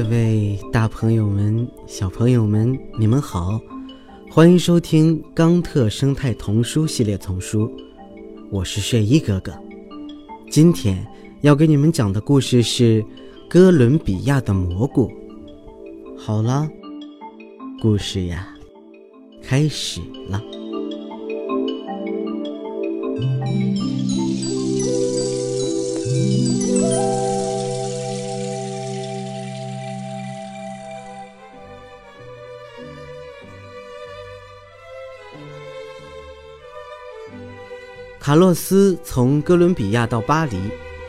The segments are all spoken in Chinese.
各位大朋友们、小朋友们，你们好，欢迎收听《冈特生态童书系列丛书》，我是睡衣哥哥。今天要给你们讲的故事是《哥伦比亚的蘑菇》。好了，故事呀，开始了。卡洛斯从哥伦比亚到巴黎，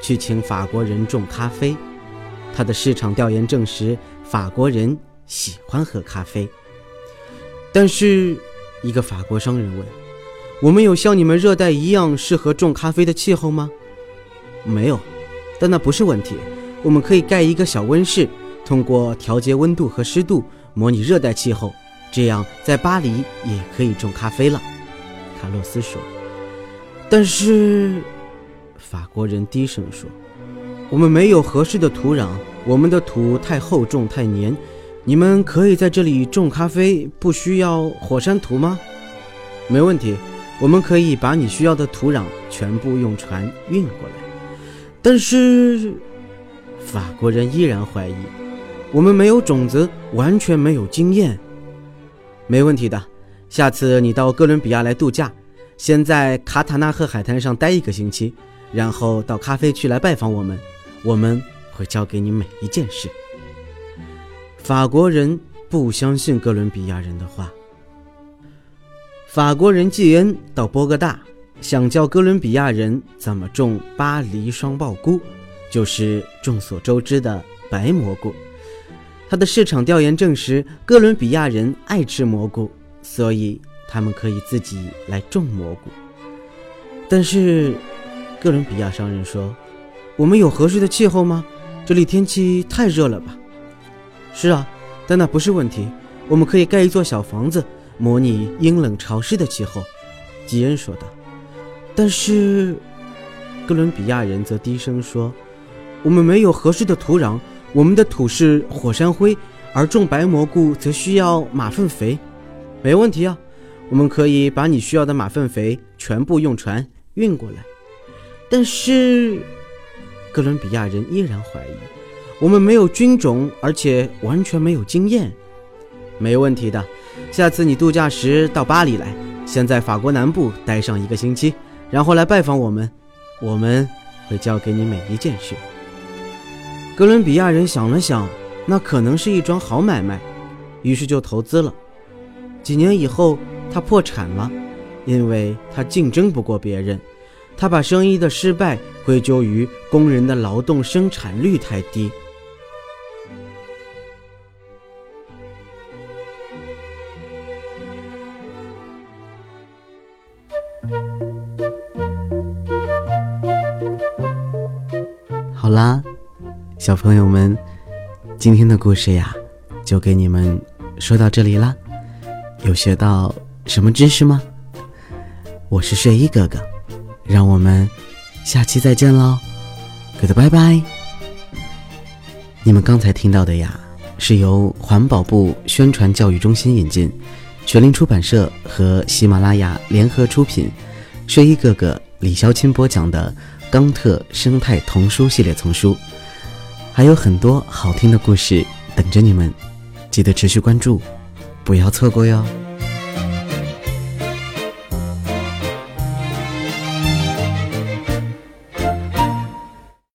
去请法国人种咖啡。他的市场调研证实，法国人喜欢喝咖啡。但是，一个法国商人问：“我们有像你们热带一样适合种咖啡的气候吗？”“没有，但那不是问题。我们可以盖一个小温室，通过调节温度和湿度，模拟热带气候，这样在巴黎也可以种咖啡了。”卡洛斯说。但是，法国人低声说：“我们没有合适的土壤，我们的土太厚重太黏。你们可以在这里种咖啡，不需要火山土吗？”“没问题，我们可以把你需要的土壤全部用船运过来。”但是，法国人依然怀疑：“我们没有种子，完全没有经验。”“没问题的，下次你到哥伦比亚来度假。”先在卡塔纳赫海滩上待一个星期，然后到咖啡区来拜访我们，我们会教给你每一件事。法国人不相信哥伦比亚人的话。法国人季恩到波哥大，想教哥伦比亚人怎么种巴黎双鲍菇，就是众所周知的白蘑菇。他的市场调研证实，哥伦比亚人爱吃蘑菇，所以。他们可以自己来种蘑菇，但是哥伦比亚商人说：“我们有合适的气候吗？这里天气太热了吧？”“是啊，但那不是问题。我们可以盖一座小房子，模拟阴冷潮湿的气候。”吉恩说道。但是哥伦比亚人则低声说：“我们没有合适的土壤，我们的土是火山灰，而种白蘑菇则需要马粪肥。”“没问题啊。”我们可以把你需要的马粪肥全部用船运过来，但是哥伦比亚人依然怀疑，我们没有菌种，而且完全没有经验。没问题的，下次你度假时到巴黎来，先在法国南部待上一个星期，然后来拜访我们，我们会教给你每一件事。哥伦比亚人想了想，那可能是一桩好买卖，于是就投资了。几年以后。他破产了，因为他竞争不过别人。他把生意的失败归咎于工人的劳动生产率太低。好啦，小朋友们，今天的故事呀，就给你们说到这里啦。有学到。什么知识吗？我是睡衣哥哥，让我们下期再见喽，good 拜拜。你们刚才听到的呀，是由环保部宣传教育中心引进，学林出版社和喜马拉雅联合出品，睡衣哥哥李潇钦播讲的《冈特生态童书》系列丛书，还有很多好听的故事等着你们，记得持续关注，不要错过哟。